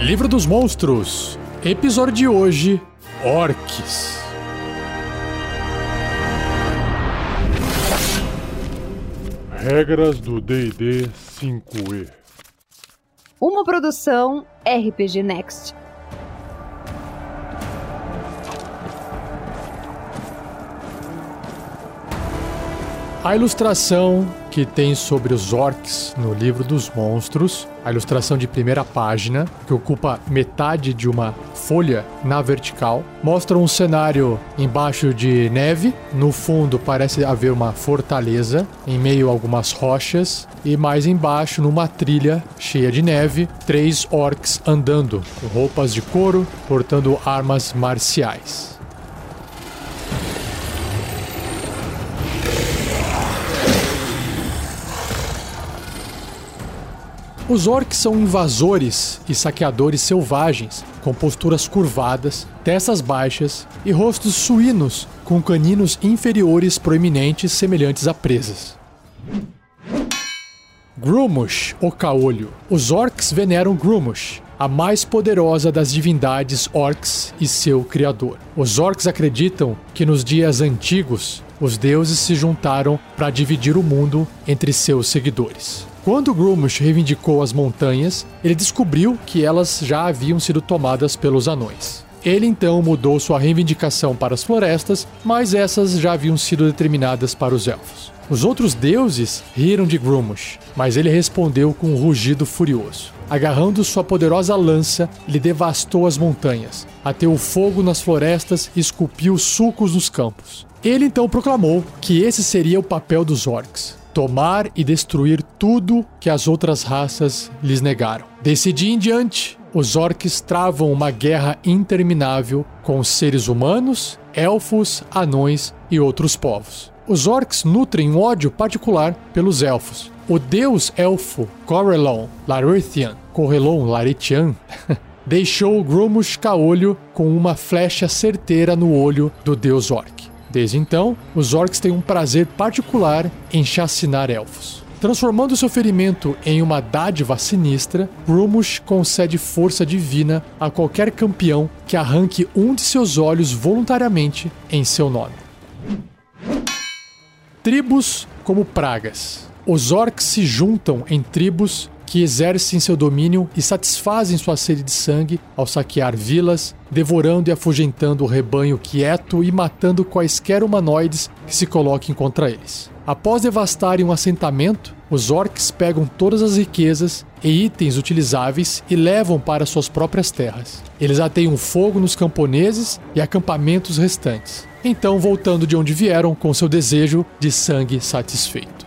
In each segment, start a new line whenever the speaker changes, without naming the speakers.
Livro dos Monstros. Episódio de hoje: Orques.
Regras do DD 5E.
Uma produção RPG Next.
A ilustração que tem sobre os orcs no livro dos monstros, a ilustração de primeira página, que ocupa metade de uma folha na vertical, mostra um cenário embaixo de neve, no fundo parece haver uma fortaleza, em meio a algumas rochas, e mais embaixo, numa trilha cheia de neve, três orcs andando, com roupas de couro, portando armas marciais. Os orcs são invasores e saqueadores selvagens, com posturas curvadas, testas baixas e rostos suínos com caninos inferiores proeminentes semelhantes a presas. Grumush, o caolho. Os orcs veneram Grumush, a mais poderosa das divindades orcs e seu criador. Os orcs acreditam que nos dias antigos os deuses se juntaram para dividir o mundo entre seus seguidores. Quando Grumush reivindicou as montanhas, ele descobriu que elas já haviam sido tomadas pelos anões. Ele então mudou sua reivindicação para as florestas, mas essas já haviam sido determinadas para os elfos. Os outros deuses riram de Grumush, mas ele respondeu com um rugido furioso. Agarrando sua poderosa lança, ele devastou as montanhas, ateu fogo nas florestas e esculpiu sulcos nos campos. Ele então proclamou que esse seria o papel dos orcs: tomar e destruir tudo que as outras raças lhes negaram. Desse dia em diante, os orcs travam uma guerra interminável com os seres humanos, elfos, anões e outros povos. Os orcs nutrem um ódio particular pelos elfos. O deus elfo Corellon Larithian, Corellon Laritian, deixou Grumush Caolho com uma flecha certeira no olho do deus orc. Desde então, os orcs têm um prazer particular em chacinar elfos. Transformando seu ferimento em uma dádiva sinistra, Grumush concede força divina a qualquer campeão que arranque um de seus olhos voluntariamente em seu nome. Tribos como pragas. Os orcs se juntam em tribos que exercem seu domínio e satisfazem sua sede de sangue ao saquear vilas, devorando e afugentando o rebanho quieto e matando quaisquer humanoides que se coloquem contra eles. Após devastarem um assentamento, os orcs pegam todas as riquezas e itens utilizáveis e levam para suas próprias terras. Eles ateiam fogo nos camponeses e acampamentos restantes, então voltando de onde vieram com seu desejo de sangue satisfeito.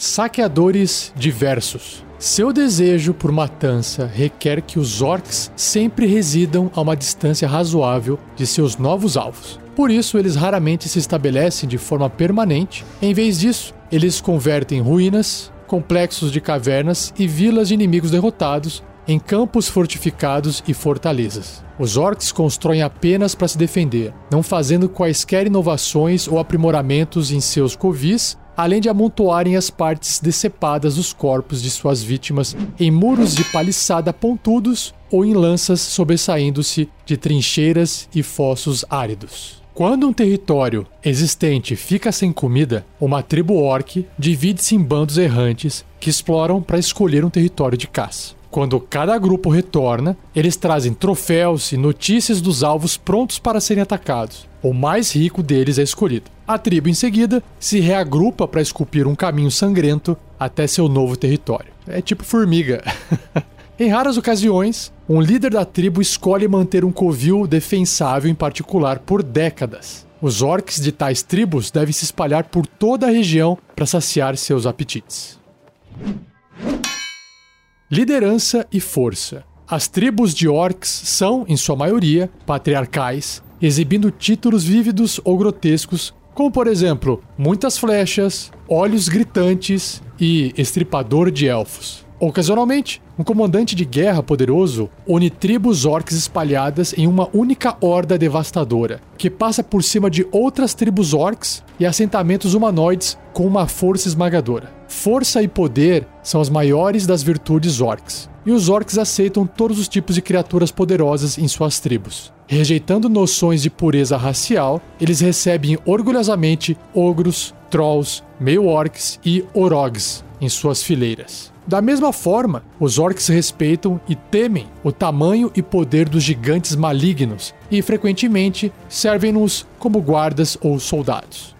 Saqueadores diversos. Seu desejo por matança requer que os orcs sempre residam a uma distância razoável de seus novos alvos. Por isso, eles raramente se estabelecem de forma permanente. Em vez disso, eles convertem ruínas, complexos de cavernas e vilas de inimigos derrotados em campos fortificados e fortalezas. Os orcs constroem apenas para se defender, não fazendo quaisquer inovações ou aprimoramentos em seus covis além de amontoarem as partes decepadas dos corpos de suas vítimas em muros de paliçada pontudos ou em lanças sobressaindo-se de trincheiras e fossos áridos. Quando um território existente fica sem comida, uma tribo orc divide-se em bandos errantes que exploram para escolher um território de caça. Quando cada grupo retorna, eles trazem troféus e notícias dos alvos prontos para serem atacados. O mais rico deles é escolhido. A tribo, em seguida, se reagrupa para esculpir um caminho sangrento até seu novo território. É tipo formiga. em raras ocasiões, um líder da tribo escolhe manter um covil defensável em particular por décadas. Os orcs de tais tribos devem se espalhar por toda a região para saciar seus apetites. Liderança e força. As tribos de orcs são, em sua maioria, patriarcais, exibindo títulos vívidos ou grotescos, como por exemplo, muitas flechas, olhos gritantes e estripador de elfos. Ocasionalmente, um comandante de guerra poderoso une tribos orcs espalhadas em uma única horda devastadora, que passa por cima de outras tribos orcs e assentamentos humanoides com uma força esmagadora. Força e poder são as maiores das virtudes orcs, e os orcs aceitam todos os tipos de criaturas poderosas em suas tribos. Rejeitando noções de pureza racial, eles recebem orgulhosamente ogros, trolls, meio-orcs e orogs em suas fileiras. Da mesma forma, os orcs respeitam e temem o tamanho e poder dos gigantes malignos e frequentemente servem-nos como guardas ou soldados.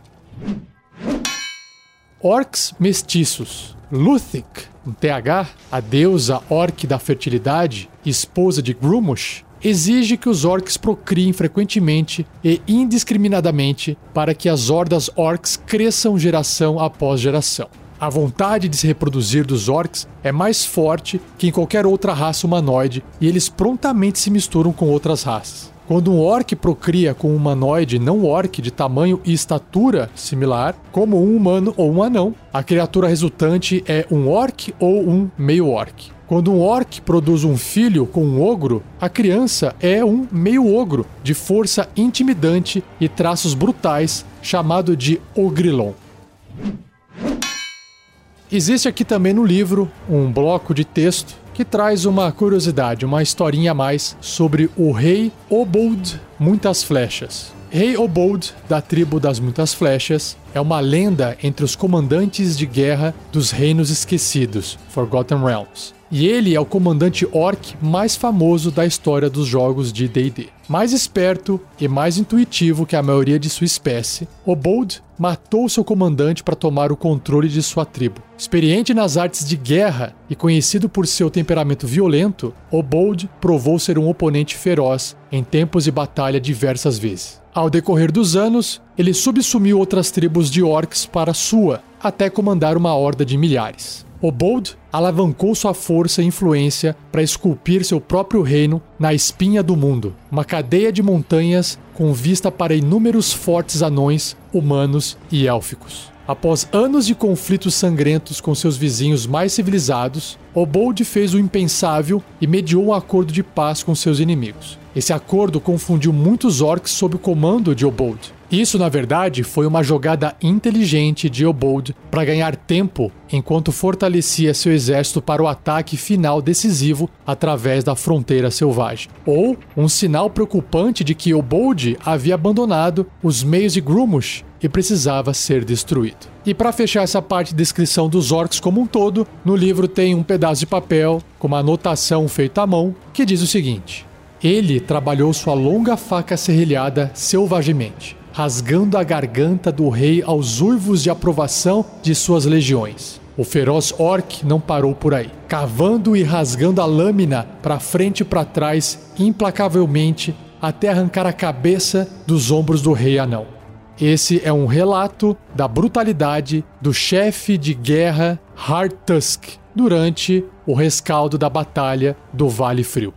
Orcs mestiços. Luthik, um TH, a deusa orc da fertilidade e esposa de Grumush, exige que os orcs procriem frequentemente e indiscriminadamente para que as hordas orcs cresçam geração após geração. A vontade de se reproduzir dos orcs é mais forte que em qualquer outra raça humanoide e eles prontamente se misturam com outras raças. Quando um orc procria com um humanoide não orc de tamanho e estatura similar, como um humano ou um anão, a criatura resultante é um orc ou um meio-orc. Quando um orc produz um filho com um ogro, a criança é um meio-ogro de força intimidante e traços brutais, chamado de ogrilon. Existe aqui também no livro um bloco de texto que traz uma curiosidade, uma historinha a mais sobre o rei Obold Muitas Flechas. Rei Obold, da tribo das Muitas Flechas, é uma lenda entre os comandantes de guerra dos Reinos Esquecidos, Forgotten Realms. E ele é o comandante orc mais famoso da história dos jogos de D&D. Mais esperto e mais intuitivo que a maioria de sua espécie, Obold matou seu comandante para tomar o controle de sua tribo. Experiente nas artes de guerra e conhecido por seu temperamento violento, Obold provou ser um oponente feroz em tempos de batalha diversas vezes. Ao decorrer dos anos, ele subsumiu outras tribos de orcs para sua, até comandar uma horda de milhares. Obold alavancou sua força e influência para esculpir seu próprio reino na espinha do mundo, uma cadeia de montanhas com vista para inúmeros fortes anões, humanos e élficos. Após anos de conflitos sangrentos com seus vizinhos mais civilizados, Obold fez o impensável e mediou um acordo de paz com seus inimigos. Esse acordo confundiu muitos orcs sob o comando de Obold. Isso, na verdade, foi uma jogada inteligente de Obold para ganhar tempo enquanto fortalecia seu exército para o ataque final decisivo através da fronteira selvagem. Ou um sinal preocupante de que Obold havia abandonado os meios de Grumush e precisava ser destruído. E para fechar essa parte de descrição dos orcs como um todo, no livro tem um pedaço de papel com uma anotação feita à mão que diz o seguinte: Ele trabalhou sua longa faca serrilhada selvagemente rasgando a garganta do rei aos uivos de aprovação de suas legiões. O feroz orc não parou por aí, cavando e rasgando a lâmina para frente e para trás implacavelmente até arrancar a cabeça dos ombros do rei anão. Esse é um relato da brutalidade do chefe de guerra Hard Tusk durante o rescaldo da batalha do Vale Frio.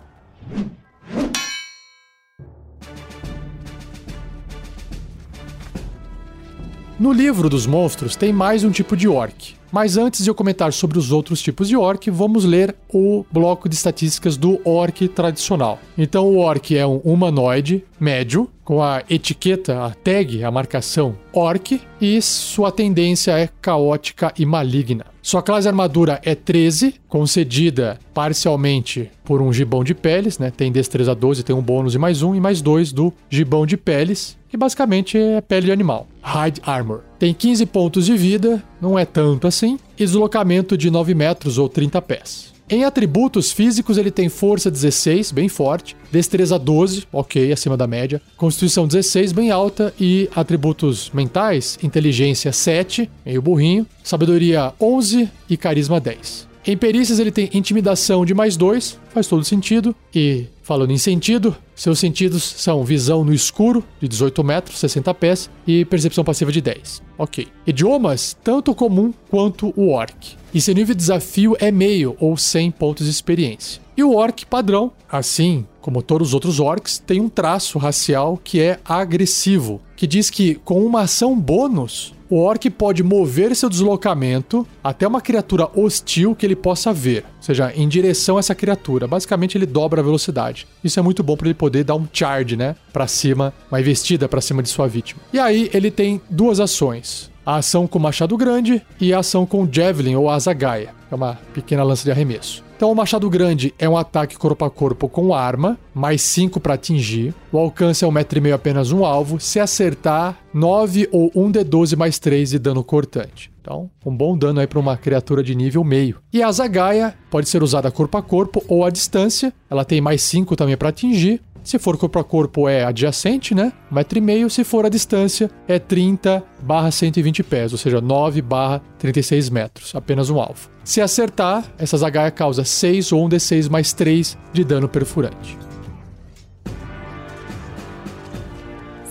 No livro dos monstros tem mais um tipo de orc. Mas antes de eu comentar sobre os outros tipos de orc, vamos ler o bloco de estatísticas do orc tradicional. Então, o orc é um humanoide médio, com a etiqueta, a tag, a marcação orc, e sua tendência é caótica e maligna. Sua classe armadura é 13, concedida parcialmente por um gibão de peles, né? Tem destreza 12, tem um bônus e mais um, e mais dois do gibão de peles, que basicamente é pele de animal. Hide Armor. Tem 15 pontos de vida, não é tanto assim, e deslocamento de 9 metros ou 30 pés. Em atributos físicos, ele tem força 16, bem forte, destreza 12, ok, acima da média, constituição 16, bem alta, e atributos mentais, inteligência 7, meio burrinho, sabedoria 11 e carisma 10. Em perícias, ele tem intimidação de mais 2, faz todo sentido, e falando em sentido, seus sentidos são visão no escuro, de 18 metros, 60 pés, e percepção passiva de 10. Ok. Idiomas, tanto comum quanto o orc. E seu nível de desafio é meio ou 100 pontos de experiência. E o orc padrão, assim como todos os outros orcs, tem um traço racial que é agressivo, que diz que com uma ação bônus, o orc pode mover seu deslocamento até uma criatura hostil que ele possa ver, ou seja, em direção a essa criatura. Basicamente, ele dobra a velocidade. Isso é muito bom para ele poder dar um charge, né, para cima, uma investida para cima de sua vítima. E aí ele tem duas ações: a ação com machado grande e a ação com javelin ou asa gaia, que é uma pequena lança de arremesso. Então o machado grande é um ataque corpo a corpo com arma, mais 5 para atingir. O alcance é 1,5m apenas um alvo. Se acertar, 9 ou 1d12 mais 3 de dano cortante. Então, um bom dano aí para uma criatura de nível meio. E a Zagaia pode ser usada corpo a corpo ou à distância. Ela tem mais 5 também para atingir. Se for corpo a corpo é adjacente, né? Metro e meio. Se for a distância é 30 barra 120 pés, ou seja, 9 barra 36 metros. Apenas um alvo. Se acertar, essa zagaia causa 6 ou 1d6 mais 3 de dano perfurante.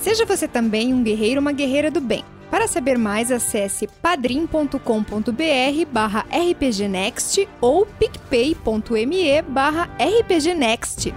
Seja você também um guerreiro ou uma guerreira do bem. Para saber mais, acesse padrim.com.br barra rpgnext ou picpay.me barra rpgnext.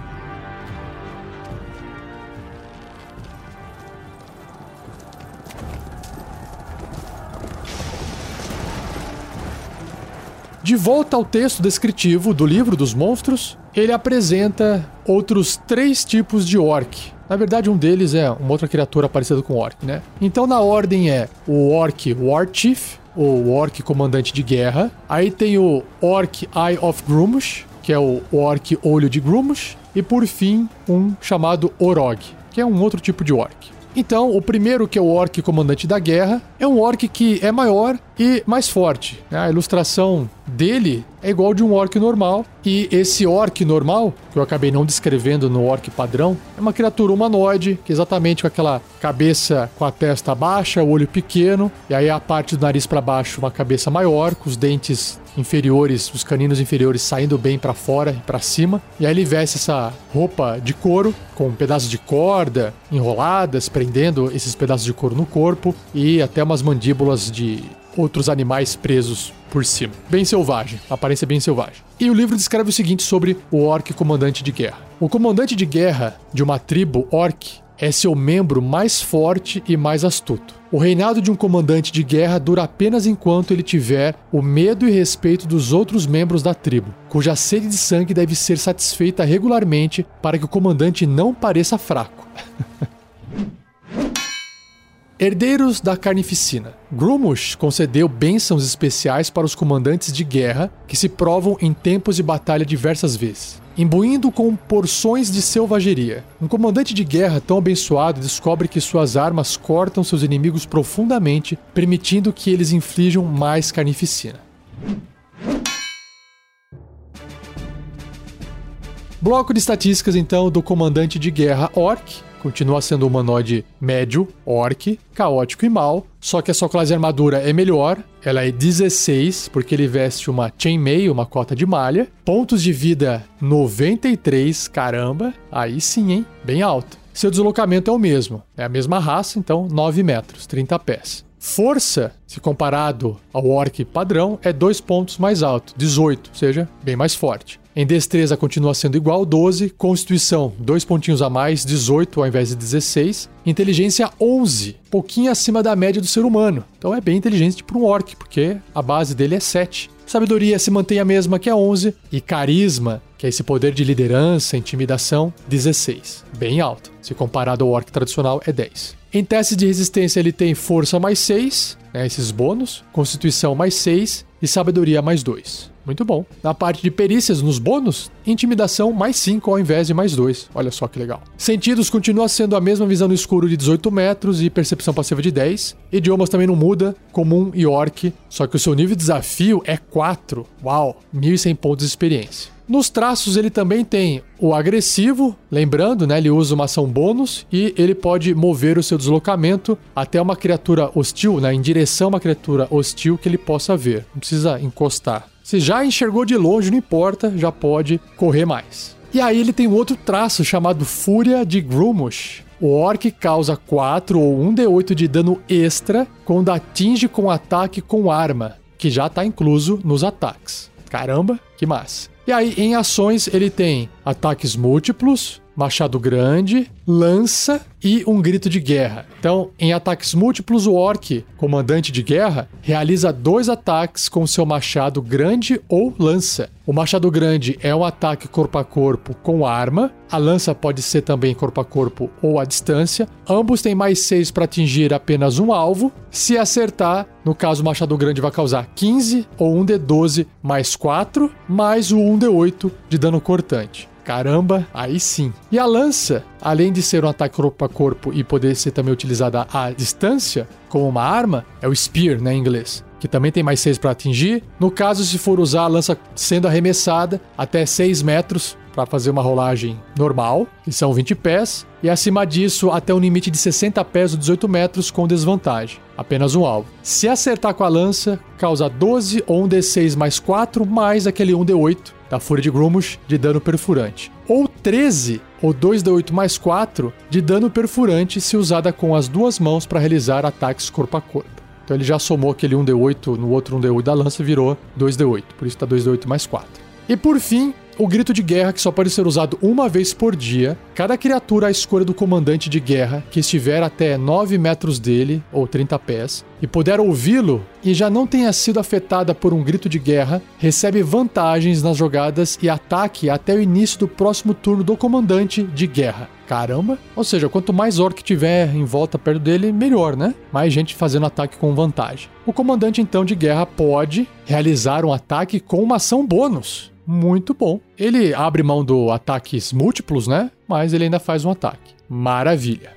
De volta ao texto descritivo do livro dos monstros, ele apresenta outros três tipos de orc. Na verdade, um deles é uma outra criatura parecida com orc, né? Então, na ordem é o orc War Chief, ou orc comandante de guerra. Aí tem o orc Eye of Grumush, que é o orc olho de Grumush. E por fim, um chamado Orog, que é um outro tipo de orc. Então, o primeiro, que é o orc comandante da guerra, é um orc que é maior e mais forte. Né? A ilustração dele é igual de um orc normal. E esse orc normal, que eu acabei não descrevendo no orc padrão, é uma criatura humanoide, que é exatamente com aquela cabeça com a testa baixa, o olho pequeno, e aí a parte do nariz para baixo uma cabeça maior, com os dentes inferiores, os caninos inferiores saindo bem para fora e para cima. E aí ele veste essa roupa de couro com pedaços de corda enroladas, prendendo esses pedaços de couro no corpo e até umas mandíbulas de outros animais presos por cima. Bem selvagem, aparência bem selvagem. E o livro descreve o seguinte sobre o orc comandante de guerra. O comandante de guerra de uma tribo orc é seu membro mais forte e mais astuto. O reinado de um comandante de guerra dura apenas enquanto ele tiver o medo e respeito dos outros membros da tribo, cuja sede de sangue deve ser satisfeita regularmente para que o comandante não pareça fraco. Herdeiros da Carnificina. Grumush concedeu bênçãos especiais para os comandantes de guerra que se provam em tempos de batalha diversas vezes imbuindo com porções de selvageria. Um comandante de guerra tão abençoado descobre que suas armas cortam seus inimigos profundamente, permitindo que eles inflijam mais carnificina. Bloco de estatísticas então do comandante de guerra Orc, continua sendo um humanoide médio, orc, caótico e mal, só que a sua classe de armadura é melhor, ela é 16, porque ele veste uma chainmail, uma cota de malha, pontos de vida 93, caramba, aí sim, hein, bem alto. Seu deslocamento é o mesmo, é a mesma raça, então 9 metros, 30 pés. Força, se comparado ao orc padrão, é dois pontos mais alto, 18, ou seja, bem mais forte. Em destreza continua sendo igual, 12. Constituição, dois pontinhos a mais, 18 ao invés de 16. Inteligência, 11, pouquinho acima da média do ser humano. Então é bem inteligente para um orc, porque a base dele é 7. Sabedoria se mantém a mesma que é 11. E carisma, que é esse poder de liderança, intimidação, 16. Bem alto. Se comparado ao orc tradicional, é 10. Em testes de resistência, ele tem força mais 6, né, esses bônus, constituição mais 6 e sabedoria mais 2. Muito bom. Na parte de perícias, nos bônus, intimidação mais 5 ao invés de mais 2. Olha só que legal. Sentidos continua sendo a mesma visão no escuro de 18 metros e percepção passiva de 10. Idiomas também não muda, comum e orc, só que o seu nível de desafio é 4. Uau, 1100 pontos de experiência. Nos traços ele também tem o agressivo, lembrando, né, ele usa uma ação bônus e ele pode mover o seu deslocamento até uma criatura hostil, né, em direção a uma criatura hostil que ele possa ver. Não precisa encostar. Se já enxergou de longe, não importa, já pode correr mais. E aí ele tem um outro traço chamado Fúria de Grumush. O Orc causa 4 ou 1d8 de dano extra quando atinge com ataque com arma, que já está incluso nos ataques. Caramba, que massa. E aí, em ações, ele tem ataques múltiplos, machado grande, lança e um grito de guerra. Então, em ataques múltiplos, o orc, comandante de guerra, realiza dois ataques com seu machado grande ou lança. O machado grande é um ataque corpo a corpo com arma. A lança pode ser também corpo a corpo ou à distância. Ambos têm mais 6 para atingir apenas um alvo. Se acertar, no caso o machado grande vai causar 15 ou 1d12 mais 4, mais o 1d8 de dano cortante. Caramba, aí sim. E a lança, além de ser um ataque corpo a corpo e poder ser também utilizada à distância, como uma arma, é o Spear, né, em inglês. Que também tem mais 6 para atingir. No caso, se for usar a lança sendo arremessada até 6 metros, para fazer uma rolagem normal, que são 20 pés, e acima disso até um limite de 60 pés ou 18 metros com desvantagem, apenas um alvo. Se acertar com a lança, causa 12 ou um D6 mais 4, mais aquele 1D8 da Fúria de Grumos de dano perfurante. Ou 13 ou 2D8 mais 4 de dano perfurante se usada com as duas mãos para realizar ataques corpo a corpo. Então ele já somou aquele 1D8 no outro 1D8 da lança e virou 2D8. Por isso está 2D8 mais 4. E por fim, o grito de guerra que só pode ser usado uma vez por dia. Cada criatura à escolha do comandante de guerra que estiver até 9 metros dele, ou 30 pés, e puder ouvi-lo e já não tenha sido afetada por um grito de guerra, recebe vantagens nas jogadas e ataque até o início do próximo turno do comandante de guerra. Caramba! Ou seja, quanto mais orc tiver em volta perto dele, melhor, né? Mais gente fazendo ataque com vantagem. O comandante então de guerra pode realizar um ataque com uma ação bônus muito bom. Ele abre mão do ataques múltiplos, né? Mas ele ainda faz um ataque. Maravilha.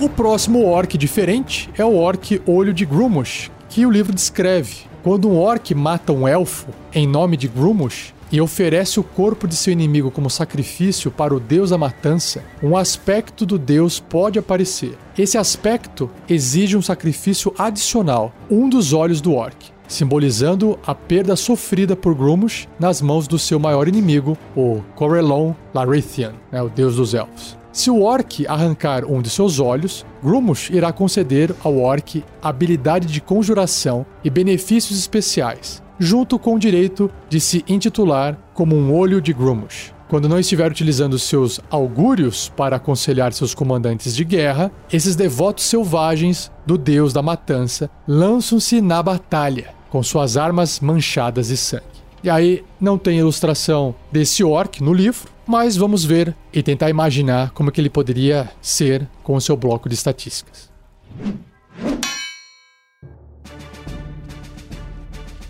O próximo orc diferente é o orc Olho de Grumos, que o livro descreve. Quando um orc mata um elfo em nome de Grumos, e oferece o corpo de seu inimigo como sacrifício para o deus da matança, um aspecto do deus pode aparecer. Esse aspecto exige um sacrifício adicional, um dos olhos do orc, simbolizando a perda sofrida por Grumos nas mãos do seu maior inimigo, o Corellon Larithian, né, o deus dos elfos. Se o orc arrancar um de seus olhos, Grumos irá conceder ao orc habilidade de conjuração e benefícios especiais, junto com o direito de se intitular como um olho de Grumos. Quando não estiver utilizando seus augúrios para aconselhar seus comandantes de guerra, esses devotos selvagens do deus da matança lançam-se na batalha, com suas armas manchadas de sangue. E aí não tem ilustração desse orc no livro, mas vamos ver e tentar imaginar como que ele poderia ser com o seu bloco de estatísticas.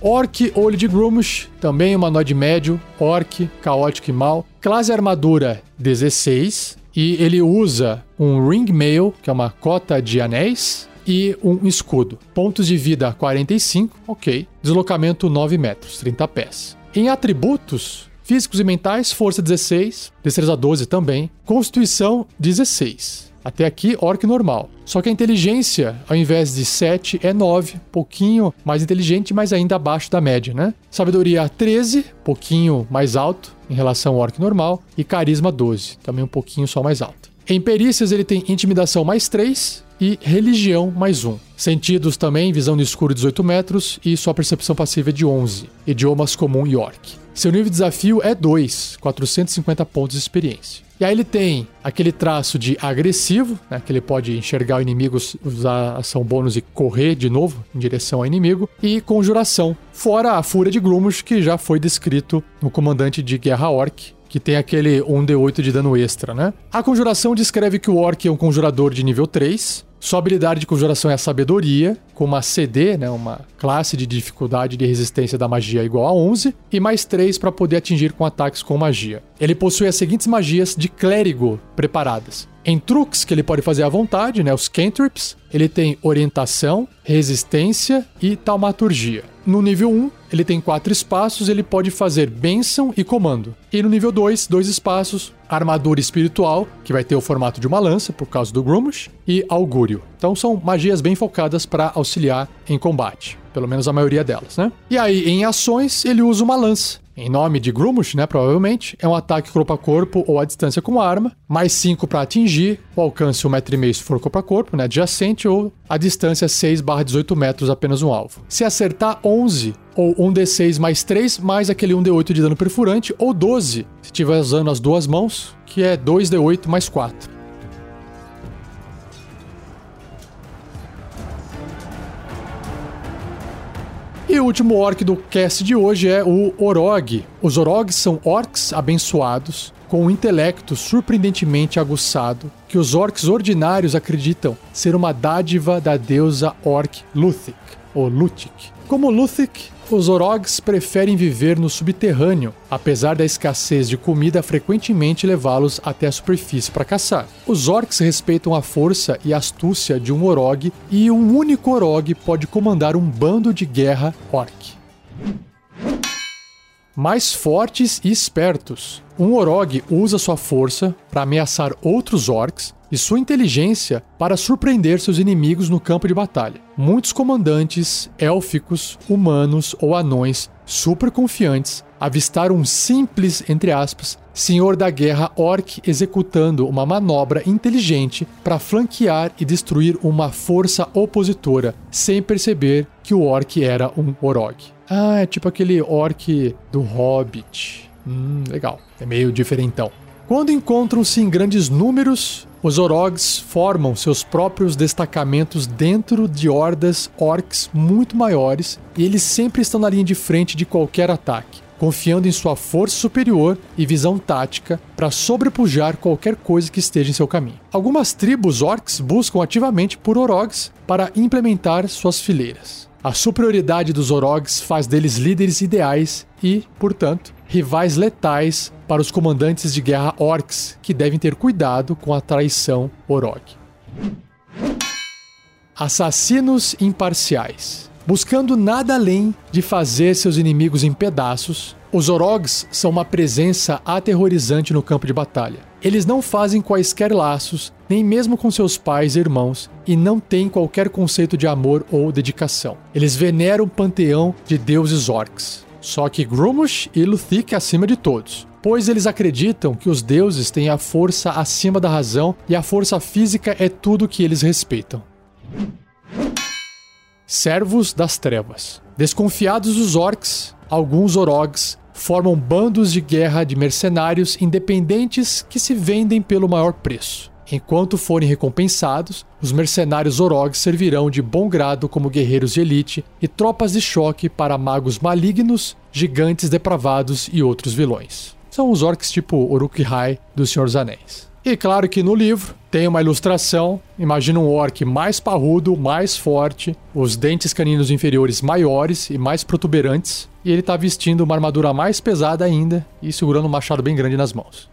Orc Olho de Grumos, também humanoide médio, Orc, caótico e mal. Classe armadura 16. E ele usa um Ring Mail, que é uma cota de anéis, e um escudo. Pontos de vida 45, ok. Deslocamento 9 metros, 30 pés. Em atributos, físicos e mentais, força 16, destreza 12 também, constituição 16. Até aqui, orc normal. Só que a inteligência, ao invés de 7, é 9, pouquinho mais inteligente, mas ainda abaixo da média, né? Sabedoria 13, pouquinho mais alto em relação ao orc normal. E carisma 12, também um pouquinho só mais alto. Em perícias, ele tem intimidação mais 3 e religião mais 1. Sentidos também, visão no escuro 18 metros e sua percepção passiva é de 11. Idiomas comum e orc. Seu nível de desafio é 2, 450 pontos de experiência. E aí ele tem aquele traço de agressivo, né, que ele pode enxergar o inimigo, usar ação bônus e correr de novo em direção ao inimigo, e conjuração, fora a fúria de Grumos, que já foi descrito no comandante de guerra orc, que tem aquele 1d8 de dano extra, né? A conjuração descreve que o orc é um conjurador de nível 3, sua habilidade de conjuração é a sabedoria, com uma CD, né, uma classe de dificuldade de resistência da magia igual a 11, e mais 3 para poder atingir com ataques com magia. Ele possui as seguintes magias de clérigo preparadas. Em truques que ele pode fazer à vontade, né, os cantrips, ele tem orientação, resistência e taumaturgia. No nível 1, ele tem quatro espaços, ele pode fazer bênção e comando. E no nível 2, dois espaços, armadura espiritual, que vai ter o formato de uma lança por causa do Grumush, e augúrio. Então são magias bem focadas para auxiliar em combate. pelo menos a maioria delas, né? E aí, em ações, ele usa uma lança. Em nome de Grumush, né, provavelmente, é um ataque corpo a corpo ou à distância com arma, mais 5 para atingir, o alcance 1,5m se for corpo a corpo, né, adjacente, ou a distância 6 barra 18 metros apenas um alvo. Se acertar 11, ou 1d6 mais 3, mais aquele 1d8 de dano perfurante, ou 12, se estiver usando as duas mãos, que é 2d8 mais 4. E o último orc do cast de hoje é o Orog. Os Orogs são orcs abençoados com um intelecto surpreendentemente aguçado que os orcs ordinários acreditam ser uma dádiva da deusa orc Luthik, ou Lutik. Como Luthik, os Orogs preferem viver no subterrâneo, apesar da escassez de comida frequentemente levá-los até a superfície para caçar. Os Orcs respeitam a força e astúcia de um Orog e um único Orog pode comandar um bando de guerra Orc. Mais fortes e espertos. Um Orog usa sua força para ameaçar outros orcs e sua inteligência para surpreender seus inimigos no campo de batalha. Muitos comandantes élficos, humanos ou anões super confiantes avistaram um simples, entre aspas, senhor da guerra orc executando uma manobra inteligente para flanquear e destruir uma força opositora, sem perceber que o orc era um orog. Ah, é tipo aquele orc do Hobbit. Hum, legal. É meio diferentão. Quando encontram-se em grandes números, os Orogs formam seus próprios destacamentos dentro de hordas orcs muito maiores e eles sempre estão na linha de frente de qualquer ataque, confiando em sua força superior e visão tática para sobrepujar qualquer coisa que esteja em seu caminho. Algumas tribos orcs buscam ativamente por Orogs para implementar suas fileiras. A superioridade dos Orogs faz deles líderes ideais e, portanto, rivais letais para os comandantes de guerra orcs, que devem ter cuidado com a traição Orog. Assassinos imparciais. Buscando nada além de fazer seus inimigos em pedaços, os Orogs são uma presença aterrorizante no campo de batalha. Eles não fazem quaisquer laços, nem mesmo com seus pais e irmãos, e não têm qualquer conceito de amor ou dedicação. Eles veneram o panteão de deuses orcs. Só que Grumush e Luthik acima de todos, pois eles acreditam que os deuses têm a força acima da razão e a força física é tudo que eles respeitam. Servos das Trevas. Desconfiados dos orcs, alguns orogs formam bandos de guerra de mercenários independentes que se vendem pelo maior preço. Enquanto forem recompensados, os mercenários Orogs servirão de bom grado como guerreiros de elite e tropas de choque para magos malignos, gigantes depravados e outros vilões. São os orcs tipo Uruk-hai do Senhor dos Anéis. E claro que no livro tem uma ilustração. Imagina um orc mais parrudo, mais forte, os dentes caninos inferiores maiores e mais protuberantes, e ele está vestindo uma armadura mais pesada ainda e segurando um machado bem grande nas mãos.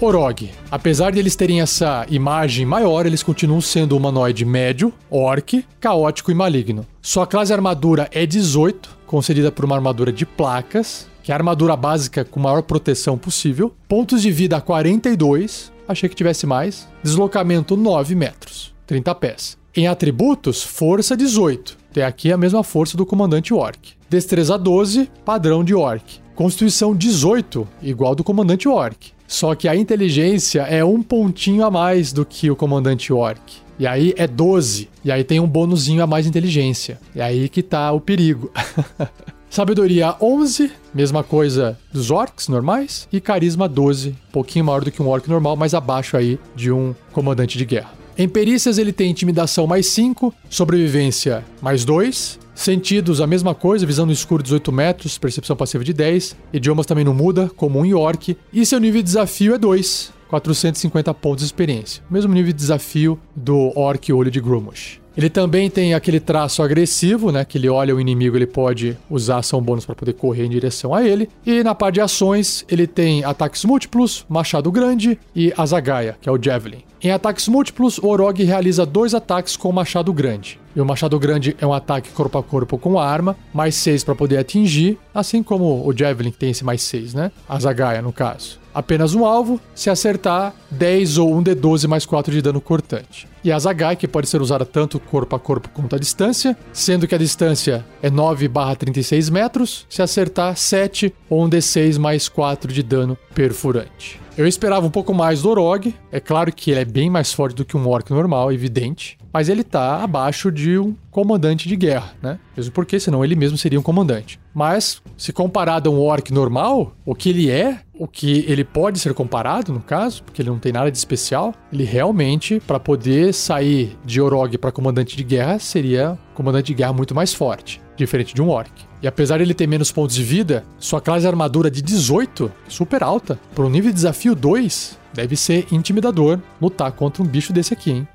Orog. Apesar de eles terem essa imagem maior, eles continuam sendo um humanoide médio, orc, caótico e maligno. Sua classe armadura é 18, concedida por uma armadura de placas, que é a armadura básica com maior proteção possível. Pontos de vida 42, achei que tivesse mais. Deslocamento 9 metros, 30 pés. Em atributos, força 18. Tem aqui a mesma força do comandante orc. Destreza 12, padrão de orc. Constituição 18, igual do comandante orc. Só que a inteligência é um pontinho a mais do que o comandante orc. E aí é 12. E aí tem um bônusinho a mais de inteligência. E aí que tá o perigo. Sabedoria 11, mesma coisa dos orcs normais. E carisma 12, um pouquinho maior do que um orc normal, mas abaixo aí de um comandante de guerra. Em perícias ele tem intimidação mais 5, sobrevivência mais 2, Sentidos, a mesma coisa, visão no escuro 18 metros, percepção passiva de 10. Idiomas também não muda, comum em orc. E seu nível de desafio é 2, 450 pontos de experiência. Mesmo nível de desafio do orc olho de Grumush. Ele também tem aquele traço agressivo, né? Que ele olha o inimigo, ele pode usar ação bônus para poder correr em direção a ele. E na parte de ações, ele tem ataques múltiplos, machado grande e azagaia, que é o javelin. Em ataques múltiplos, o Orog realiza dois ataques com machado grande. E o machado grande é um ataque corpo a corpo com arma, mais 6 para poder atingir, assim como o Javelin que tem esse mais 6, né? A Zagaia, no caso apenas um alvo, se acertar 10 ou 1 de 12 mais 4 de dano cortante. E a Zagai, que pode ser usada tanto corpo a corpo quanto à distância, sendo que a distância é 9 barra 36 metros, se acertar 7 ou 1 de 6 mais 4 de dano perfurante. Eu esperava um pouco mais do Orog, é claro que ele é bem mais forte do que um Orc normal, evidente, mas ele tá abaixo de um comandante de guerra, né? Mesmo porque senão ele mesmo seria um comandante. Mas, se comparado a um orc normal, o que ele é, o que ele pode ser comparado, no caso, porque ele não tem nada de especial, ele realmente, para poder sair de Orog para comandante de guerra, seria comandante de guerra muito mais forte, diferente de um orc. E apesar de ele ter menos pontos de vida, sua classe armadura de 18, super alta, para um nível de desafio 2, deve ser intimidador lutar contra um bicho desse aqui, hein?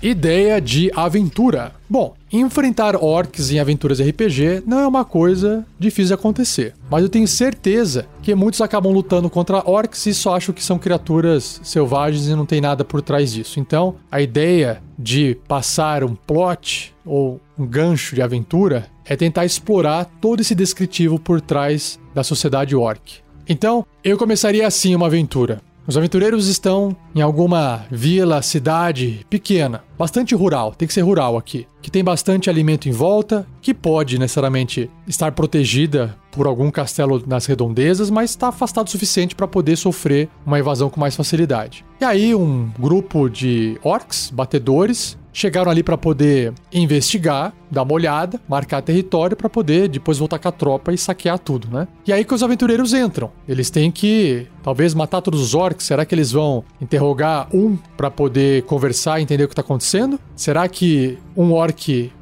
Ideia de aventura. Bom, enfrentar orcs em aventuras RPG não é uma coisa difícil de acontecer, mas eu tenho certeza que muitos acabam lutando contra orcs e só acham que são criaturas selvagens e não tem nada por trás disso. Então, a ideia de passar um plot ou um gancho de aventura é tentar explorar todo esse descritivo por trás da sociedade orc. Então, eu começaria assim uma aventura. Os aventureiros estão em alguma vila, cidade pequena, bastante rural, tem que ser rural aqui, que tem bastante alimento em volta, que pode necessariamente estar protegida por algum castelo nas redondezas, mas está afastado o suficiente para poder sofrer uma invasão com mais facilidade. E aí um grupo de orcs, batedores, chegaram ali para poder investigar, dar uma olhada, marcar território para poder depois voltar com a tropa e saquear tudo, né? E aí que os aventureiros entram. Eles têm que talvez matar todos os orcs. Será que eles vão interrogar um para poder conversar e entender o que tá acontecendo? Será que um orc,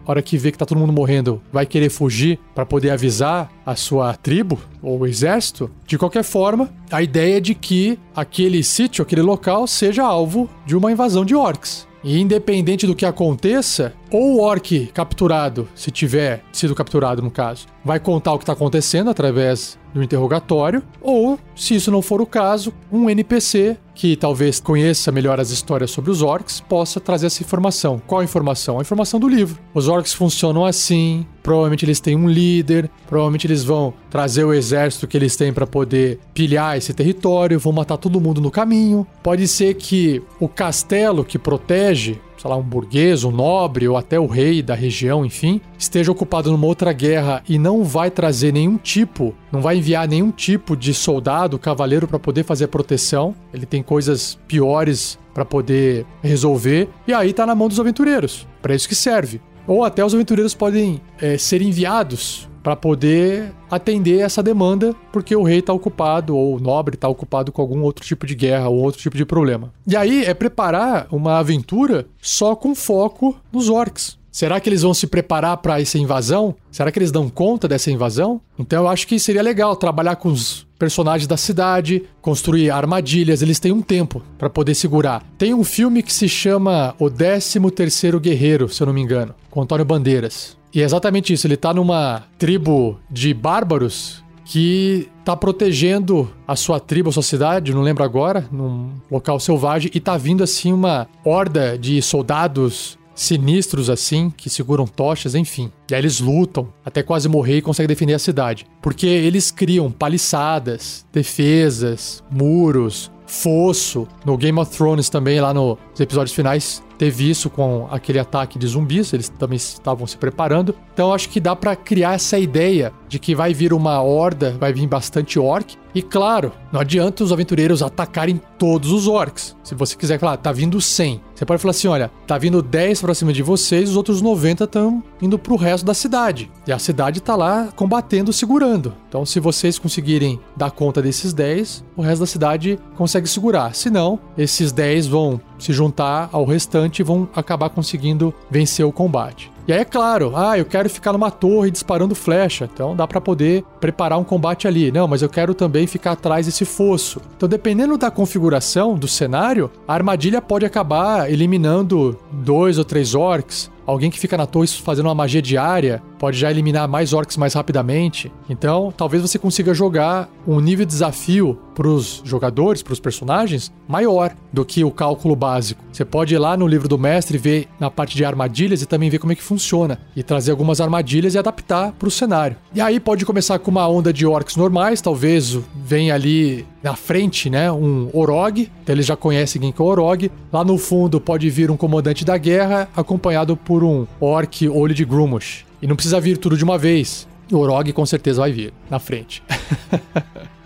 hora que vê que tá todo mundo morrendo, vai querer fugir para poder avisar a sua tribo ou exército? De qualquer forma, a ideia é de que aquele sítio, aquele local seja alvo de uma invasão de orcs. E independente do que aconteça, ou o orc capturado, se tiver sido capturado no caso, vai contar o que está acontecendo através do interrogatório, ou, se isso não for o caso, um NPC que talvez conheça melhor as histórias sobre os orcs possa trazer essa informação. Qual a informação? A informação do livro. Os orcs funcionam assim, provavelmente eles têm um líder, provavelmente eles vão trazer o exército que eles têm para poder pilhar esse território, vão matar todo mundo no caminho. Pode ser que o castelo que protege sei lá, um burguês, um nobre ou até o rei da região, enfim, esteja ocupado numa outra guerra e não vai trazer nenhum tipo, não vai enviar nenhum tipo de soldado, cavaleiro para poder fazer proteção. Ele tem coisas piores para poder resolver e aí tá na mão dos aventureiros. Para isso que serve. Ou até os aventureiros podem é, ser enviados para poder atender essa demanda, porque o rei está ocupado ou o nobre está ocupado com algum outro tipo de guerra ou outro tipo de problema. E aí é preparar uma aventura só com foco nos orcs. Será que eles vão se preparar para essa invasão? Será que eles dão conta dessa invasão? Então eu acho que seria legal trabalhar com os personagens da cidade, construir armadilhas, eles têm um tempo para poder segurar. Tem um filme que se chama O 13 Terceiro Guerreiro, se eu não me engano, com Antônio Bandeiras. E é exatamente isso, ele tá numa tribo de bárbaros que tá protegendo a sua tribo, a sua cidade, não lembro agora, num local selvagem, e tá vindo assim uma horda de soldados sinistros assim, que seguram tochas, enfim. E aí eles lutam até quase morrer e conseguem defender a cidade. Porque eles criam paliçadas, defesas, muros, fosso. No Game of Thrones também, lá nos episódios finais, teve isso com aquele ataque de zumbis, eles também estavam se preparando. Então acho que dá para criar essa ideia de que vai vir uma horda, vai vir bastante orc. E claro, não adianta os aventureiros atacarem todos os orcs. Se você quiser falar, tá vindo 100. Você pode falar assim, olha, tá vindo 10 pra cima de vocês, os outros 90 estão indo pro resto da cidade. E a cidade tá lá combatendo, segurando. Então se vocês conseguirem dar conta desses 10, o resto da cidade consegue segurar. Se não, esses 10 vão se juntar ao restante e vão acabar conseguindo vencer o combate. E aí é claro, ah, eu quero ficar numa torre disparando flecha, então dá para poder preparar um combate ali. Não, mas eu quero também ficar atrás desse fosso. Então, dependendo da configuração do cenário, a armadilha pode acabar eliminando dois ou três orcs, alguém que fica na torre fazendo uma magia diária pode já eliminar mais orcs mais rapidamente. Então, talvez você consiga jogar um nível de desafio para os jogadores, para os personagens, maior do que o cálculo básico. Você pode ir lá no livro do mestre ver na parte de armadilhas e também ver como é que funciona e trazer algumas armadilhas e adaptar para o cenário. E aí pode começar com uma onda de orcs normais, talvez venha ali na frente, né, um Orog, então eles já conhecem quem que é o Orog. Lá no fundo pode vir um comandante da guerra acompanhado por um orc olho de Grumush. E não precisa vir tudo de uma vez. O Orog com certeza vai vir na frente.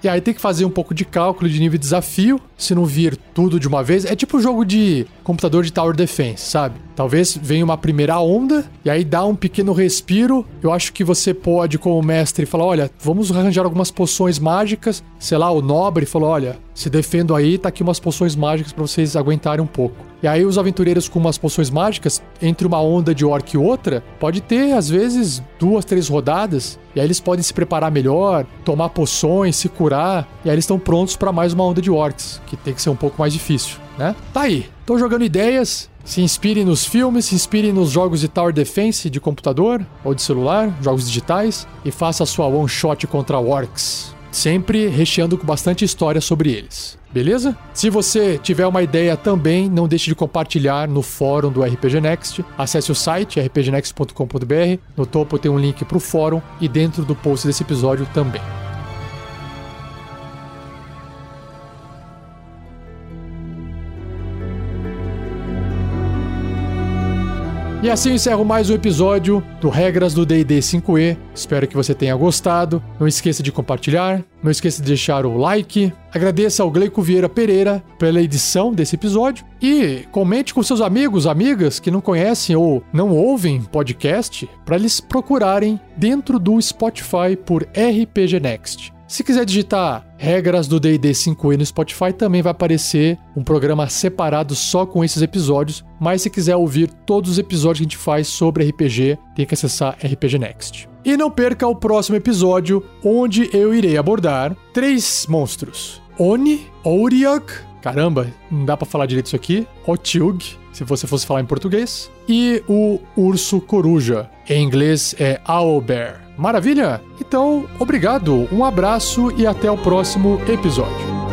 E aí tem que fazer um pouco de cálculo de nível de desafio, se não vir tudo de uma vez. É tipo jogo de computador de Tower Defense, sabe? Talvez venha uma primeira onda e aí dá um pequeno respiro. Eu acho que você pode, como mestre, falar: olha, vamos arranjar algumas poções mágicas. Sei lá, o nobre falou: olha, se defendo aí, tá aqui umas poções mágicas para vocês aguentarem um pouco. E aí os aventureiros com umas poções mágicas, entre uma onda de orc e outra, pode ter às vezes duas, três rodadas, e aí eles podem se preparar melhor, tomar poções, se curar, e aí eles estão prontos para mais uma onda de orcs, que tem que ser um pouco mais difícil, né? Tá aí. Tô jogando ideias, se inspire nos filmes, se inspire nos jogos de Tower Defense de computador ou de celular, jogos digitais, e faça sua one shot contra orcs sempre recheando com bastante história sobre eles. Beleza? Se você tiver uma ideia também, não deixe de compartilhar no fórum do RPG Next. Acesse o site rpgnext.com.br. No topo tem um link para o fórum e dentro do post desse episódio também. E assim encerro mais um episódio do Regras do D&D 5e. Espero que você tenha gostado. Não esqueça de compartilhar, não esqueça de deixar o like. Agradeça ao Gleico Vieira Pereira pela edição desse episódio e comente com seus amigos, amigas que não conhecem ou não ouvem podcast para eles procurarem dentro do Spotify por RPG Next. Se quiser digitar regras do D&D 5e no Spotify, também vai aparecer um programa separado só com esses episódios. Mas se quiser ouvir todos os episódios que a gente faz sobre RPG, tem que acessar RPG Next. E não perca o próximo episódio, onde eu irei abordar três monstros: Oni, Ouriak, caramba, não dá para falar direito isso aqui, Otiug, se você fosse falar em português, e o urso coruja. Em inglês é Owlbear. Maravilha? Então, obrigado, um abraço e até o próximo episódio.